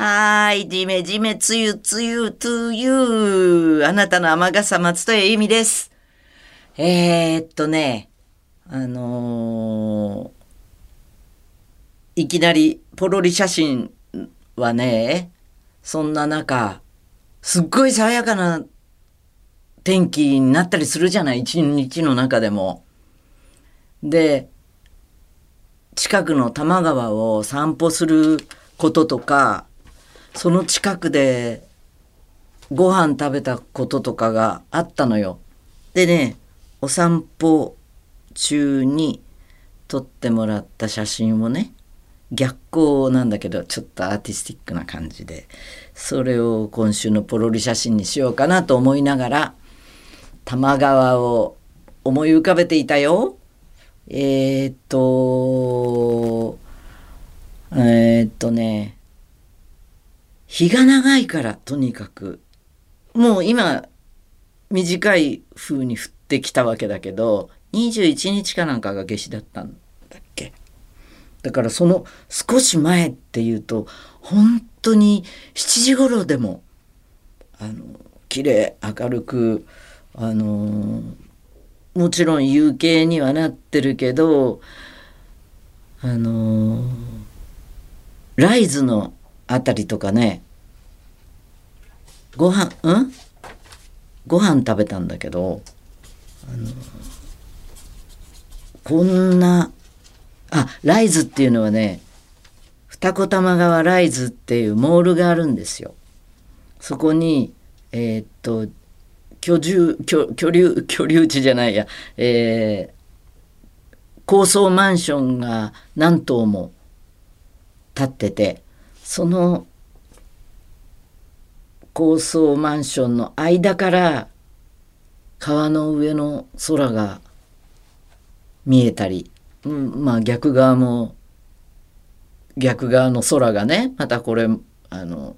はーい、じめじめつゆつゆとゆあなたの雨傘松戸谷由美です。えー、っとね、あのーいきなりポロリ写真はね、そんな中、すっごい爽やかな天気になったりするじゃない、一日の中でも。で、近くの多摩川を散歩することとか、その近くでご飯食べたこととかがあったのよ。でね、お散歩中に撮ってもらった写真をね、逆光なんだけど、ちょっとアーティスティックな感じで、それを今週のポロリ写真にしようかなと思いながら、多摩川を思い浮かべていたよ。えー、っと、えー、っとね、日が長いからとにかくもう今短い風に降ってきたわけだけど21日かなんかが夏至だったんだっけ。だからその少し前っていうと本当に7時頃でもあの綺麗明るくあのもちろん夕景にはなってるけどあのライズのあたりとかねご飯うん？ご飯食べたんだけどあのこんなあライズっていうのはね二子玉川ライズっていうモールがあるんですよ。そこにえーっと居住居居留居留地じゃないや、えー高層マンションが何棟も建っててその高層マンションの間から川の上の空が見えたり、うん、まあ逆側も逆側の空がねまたこれあの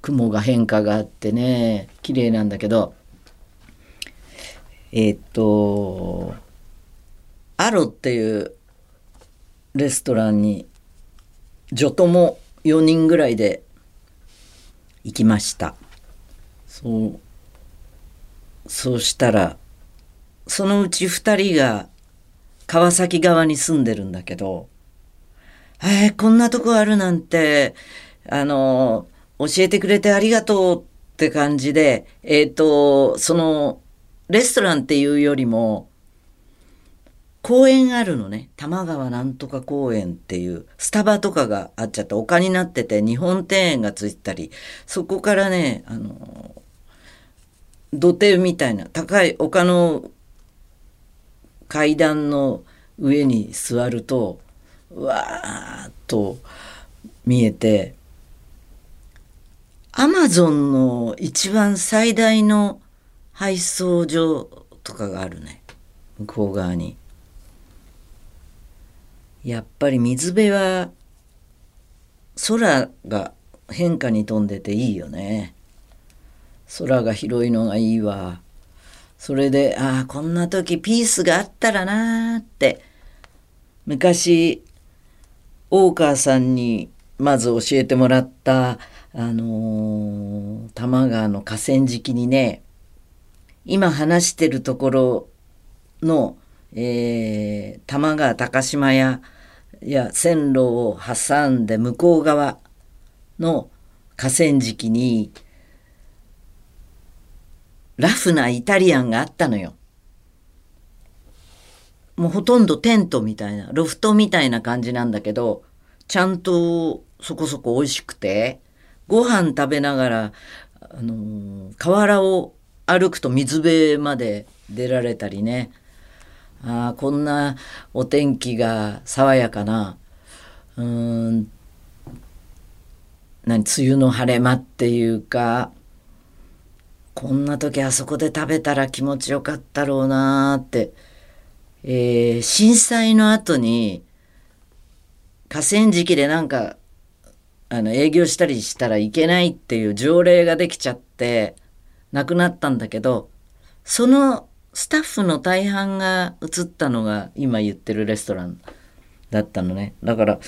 雲が変化があってね綺麗なんだけどえーっとアロっていうレストランに女友4人ぐらいで行きました。そう。そうしたらそのうち2人が川崎側に住んでるんだけどえー、こんなとこあるなんてあの教えてくれてありがとうって感じでえっ、とそのレストランっていうよりも公園あるのね多摩川なんとか公園っていうスタバとかがあっちゃって丘になってて日本庭園がついたりそこからねあの土手みたいな高い丘の階段の上に座るとわーっと見えてアマゾンの一番最大の配送所とかがあるね向こう側に。やっぱり水辺は空が変化に富んでていいよね。空が広いのがいいわ。それで、ああ、こんな時ピースがあったらなーって、昔、大川さんにまず教えてもらった、あのー多摩川の河川敷にね、今話してるところの、えー、多摩川高島屋や線路を挟んで向こう側の河川敷にラフなイタリアンがあったのよ。もうほとんどテントみたいなロフトみたいな感じなんだけどちゃんとそこそこ美味しくてご飯食べながら、あの河原を歩くと水辺まで出られたりねあこんなお天気が爽やかなうーん何梅雨の晴れ間っていうかこんな時あそこで食べたら気持ちよかったろうなーって、えー震災の後に河川敷でなんかあの営業したりしたらいけないっていう条例ができちゃってなくなったんだけどそのスタッフの大半が移ったのが今言ってるレストランだったのね。だから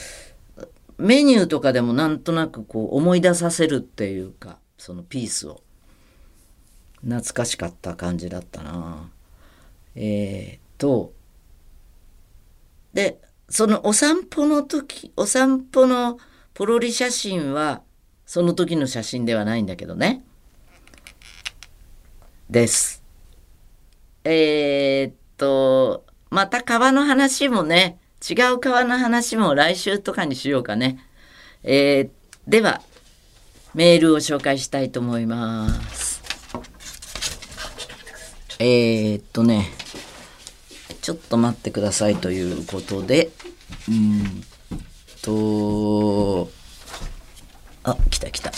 メニューとかでもなんとなくこう思い出させるっていうかそのピースを。懐かしかった感じだったな。えー、っとでそのお散歩の時お散歩のポロリ写真はその時の写真ではないんだけどね。です。えー、っとまた川の話もね違う川の話も来週とかにしようかね。えー、ではメールを紹介したいと思います。えー、っとねちょっと待ってくださいということでうんとあ来た来た。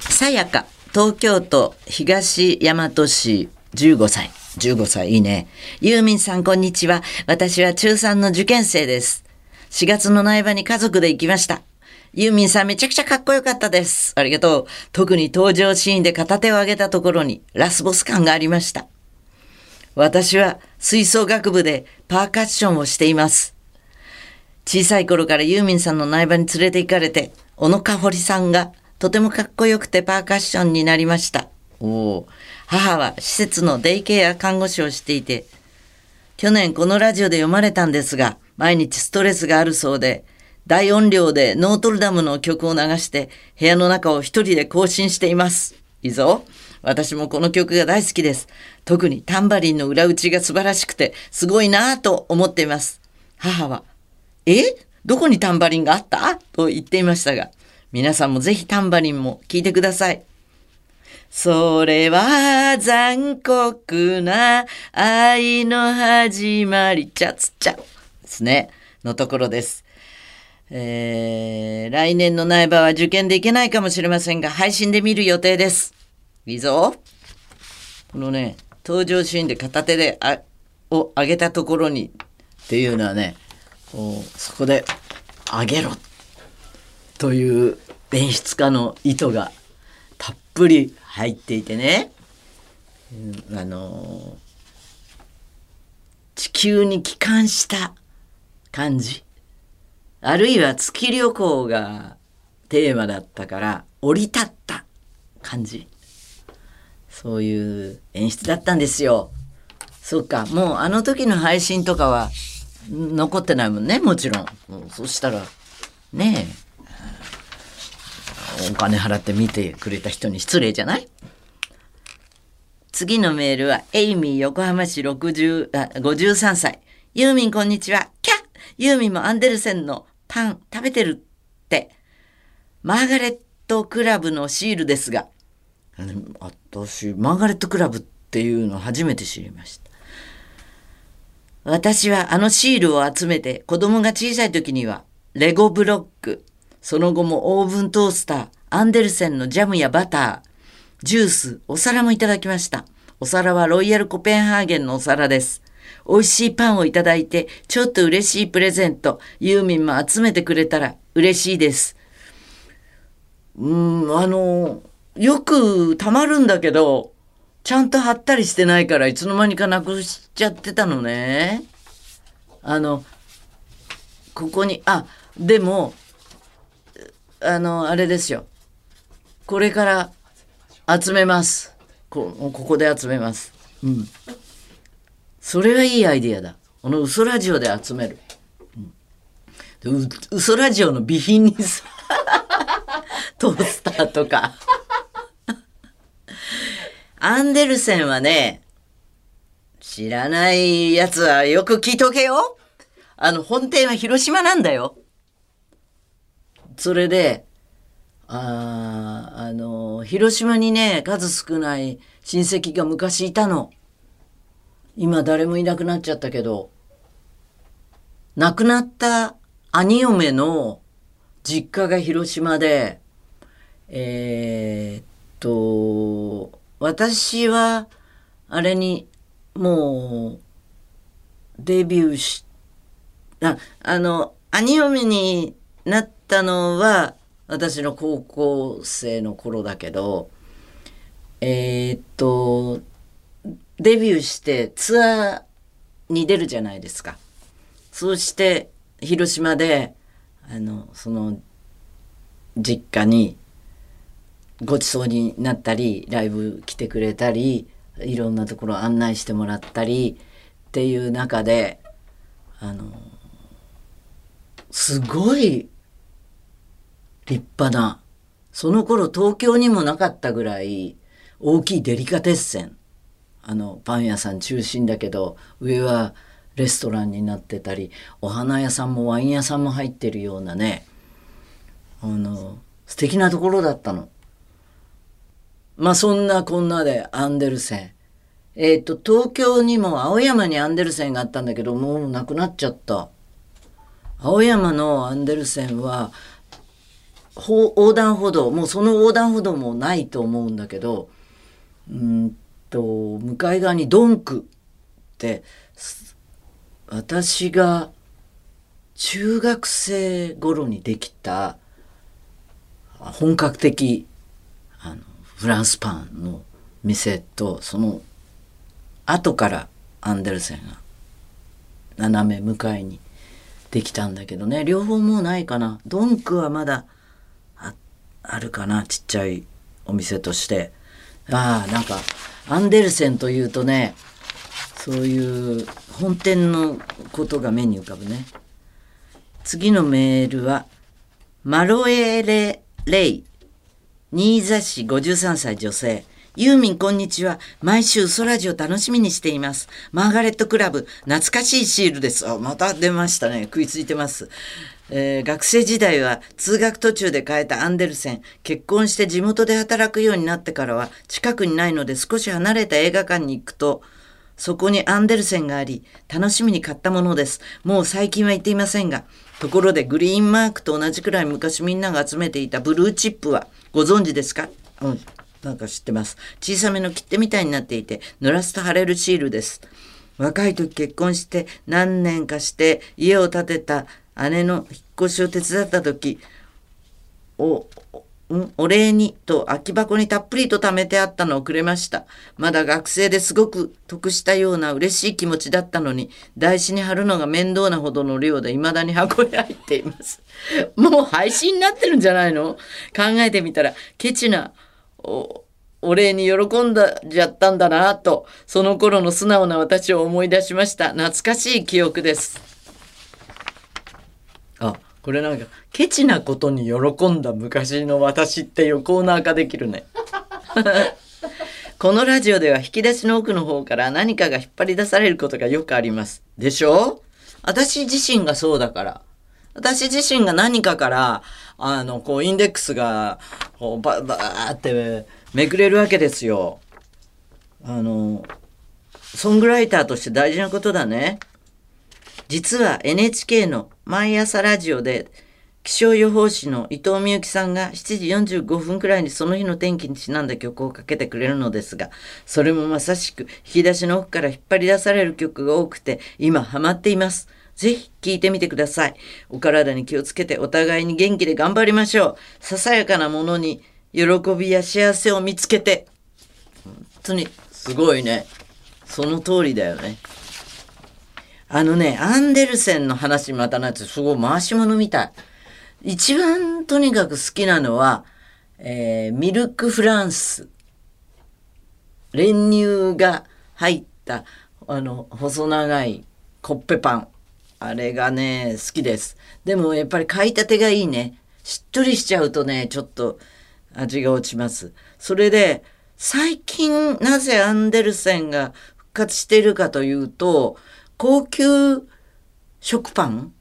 さやか東京都東大和市15歳。15歳いいね。ユーミンさんこんにちは。私は中3の受験生です。4月の苗場に家族で行きました。ユーミンさんめちゃくちゃかっこよかったです。ありがとう。特に登場シーンで片手を上げたところにラスボス感がありました。私は吹奏楽部でパーカッションをしています。小さい頃からユーミンさんの苗場に連れて行かれて、小野かほりさんがとてもかっこよくてパーカッションになりました。おお。母は施設のデイケア看護師をしていて、去年このラジオで読まれたんですが、毎日ストレスがあるそうで、大音量でノートルダムの曲を流して部屋の中を一人で更新しています。いいぞ。私もこの曲が大好きです。特にタンバリンの裏打ちが素晴らしくて、すごいなぁと思っています。母は、え？どこにタンバリンがあった？と言っていましたが、皆さんもぜひタンバリンも聴いてください。それは残酷な愛の始まり、ちゃつちゃですね。のところです。えー、来年の苗場は受験できないかもしれませんが、配信で見る予定です。いいぞ。このね、登場シーンで片手であを上げたところにっていうのはね、こうそこで上げろという演出家の意図がぷり入っていてね、あの地球に帰還した感じあるいは月旅行がテーマだったから降り立った感じそういう演出だったんですよ。そっかもうあの時の配信とかは残ってないもんねもちろん。そしたらねえお金払って見てくれた人に失礼じゃない？次のメールは、エイミー横浜市60あ53歳。ユーミンこんにちは。キャユーミンもアンデルセンのパン食べてるって。マーガレットクラブのシールですが、私、マーガレットクラブっていうの初めて知りました。私はあのシールを集めて子供が小さい時にはレゴブロック、その後もオーブントースター、アンデルセンのジャムやバター、ジュース、お皿もいただきました。お皿はロイヤルコペンハーゲンのお皿です。美味しいパンをいただいて、ちょっと嬉しいプレゼント、ユーミンも集めてくれたら嬉しいです。うん、あの、よくたまるんだけど、ちゃんと貼ったりしてないからいつの間にかなくしちゃってたのね。あの、ここに、あ、でも、あの、あれですよ。これから集めます。こここで集めます。うん。それはいいアイディアだ。この嘘ラジオで集める。うん、嘘ラジオの備品にさ、トースターとか。アンデルセンはね、知らないやつはよく聞いとけよ。あの、本店は広島なんだよ。それで、ああの、広島にね、数少ない親戚が昔いたの。今誰もいなくなっちゃったけど、亡くなった兄嫁の実家が広島で、えー、っと、私は、あれに、もう、デビューし、あ、あの、兄嫁になったのは、私の高校生の頃だけど、えー、っと、デビューしてツアーに出るじゃないですか。そうして、広島で、あのその実家にごちそうになったりライブ来てくれたりいろんなところ案内してもらったりっていう中であのすごい立派なその頃東京にもなかったぐらい大きいデリカテッセンあのパン屋さん中心だけど上はレストランになってたりお花屋さんもワイン屋さんも入ってるようなねあの素敵なところだったの。まあそんなこんなでアンデルセン。えっ、と東京にも青山にアンデルセンがあったんだけどもうなくなっちゃった。青山のアンデルセンは横断歩道もうその横断歩道もないと思うんだけどうんと向かい側にドンクって私が中学生頃にできた本格的あのフランスパンの店とその後からアンデルセンが斜め向かいにできたんだけどね。両方もうないかな。ドンクはまだああるかな。ちっちゃいお店として。ああなんかアンデルセンというとねそういう本店のことが目に浮かぶね。次のメールはマロエレ・レイ。新座市53歳女性。ユーミンこんにちは。毎週ソラジオ楽しみにしています。マーガレットクラブ、懐かしいシールです。あ、また出ましたね。食いついてます。えー学生時代は通学途中で変えたアンデルセン。結婚して地元で働くようになってからは近くにないので少し離れた映画館に行くと、そこにアンデルセンがあり、楽しみに買ったものです。もう最近は行っていませんが。ところでグリーンマークと同じくらい昔みんなが集めていたブルーチップはご存知ですか？うん。なんか知ってます。小さめの切手みたいになっていて、濡らすと貼れるシールです。若い時結婚して何年かして家を建てた姉の引っ越しを手伝った時、お、んお礼にと空き箱にたっぷりと貯めてあったのをくれました。まだ学生ですごく得したような嬉しい気持ちだったのに、台紙に貼るのが面倒なほどの量で未だに箱に入っています。もう廃止になってるんじゃないの？考えてみたら、ケチなお礼に喜んだじゃったんだなと、その頃の素直な私を思い出しました。懐かしい記憶です。あ、これなんか、ケチなことに喜んだ昔の私っていうコーナー化できるね。このラジオでは引き出しの奥の方から何かが引っ張り出されることがよくあります。でしょ？私自身がそうだから。私自身が何かから、あの、こう、インデックスが、こう、ば、ばーってめくれるわけですよ。あの、ソングライターとして大事なことだね。実は NHK の毎朝ラジオで気象予報士の伊藤美由紀さんが7時45分くらいにその日の天気にちなんだ曲をかけてくれるのですが、それもまさしく引き出しの奥から引っ張り出される曲が多くて、今ハマっています。ぜひ聴いてみてください。お体に気をつけてお互いに元気で頑張りましょう。ささやかなものに喜びや幸せを見つけて。本当にすごいね。その通りだよね。あのね、アンデルセンの話またなってすごい回し物みたい。一番とにかく好きなのは、えーミルクフランス。練乳が入った、あの、細長いコッペパン。あれがね、好きです。でもやっぱり買いたてがいいね。しっとりしちゃうとね、ちょっと味が落ちます。それで、最近なぜアンデルセンが復活しているかというと、高級食パン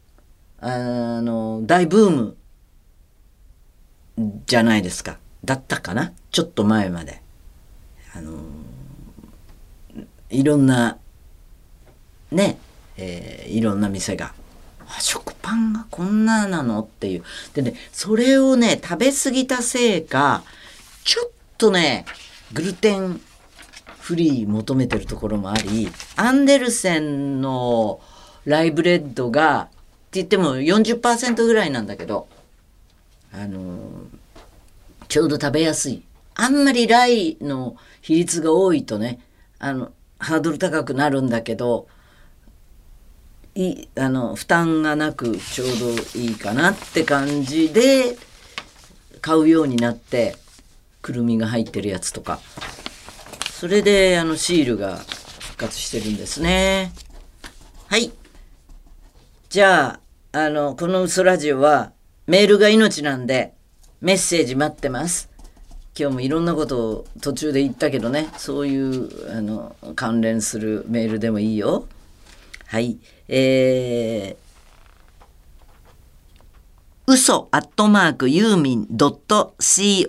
あの、大ブームじゃないですか。だったかな？ちょっと前まで。あの、いろんな、ね、えーいろんな店が。食パンがこんななのっていう。でね、それをね、食べ過ぎたせいか、ちょっとね、グルテンフリー求めてるところもあり、アンデルセンのライブレッドが、って言っても40%ぐらいなんだけど、あのーちょうど食べやすい。あんまりライの比率が多いとね、あの、ハードル高くなるんだけど、いあの負担がなくちょうどいいかなって感じで買うようになってくるみが入ってるやつとか。それであのシールが復活してるんですね。はい。じゃああのこの嘘ラジオはメールが命なんでメッセージ待ってます。今日もいろんなことを途中で言ったけどね。そういうあの関連するメールでもいいよ。はい。えー、嘘アットマークユーミン .co.jp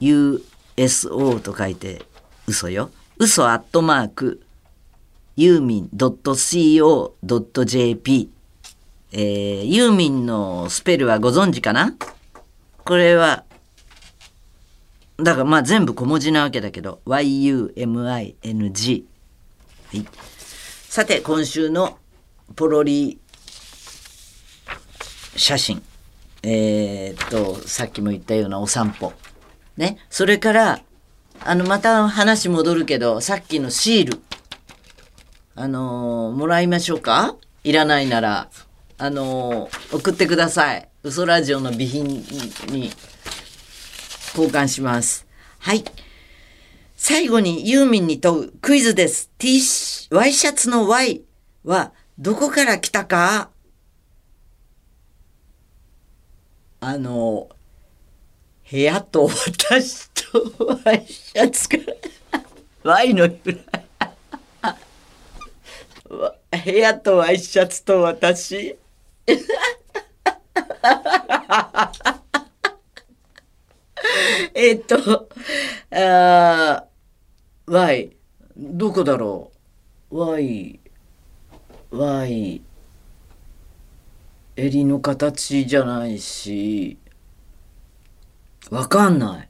USO と書いて嘘よ。嘘アットマークユーミン .co.jp えー、ユーミンのスペルはご存知かな？これは、だからまあ全部小文字なわけだけど、YUMING。はい。さて、今週のポロリ写真。えー、っと、さっきも言ったようなお散歩。ね。それから、あの、また話戻るけど、さっきのシール。あのー、もらいましょうか？いらないなら、あのー、送ってください。嘘ラジオの備品に交換します。はい。最後にユーミンに問うクイズです。T、ワイシャツの Y はどこから来たか？あの、部屋と私とワイシャツから Y の由来。部屋とワイシャツと私えっと、あ、どこだろう ?Y、Y、襟の形じゃないし、わかんない。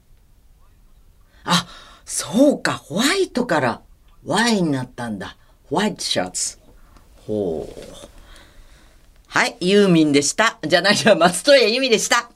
あ、そうか、ホワイトから Y になったんだ。ホワイトシャツ。ほう。はい、ユーミンでした。じゃないや、松任谷由実でした。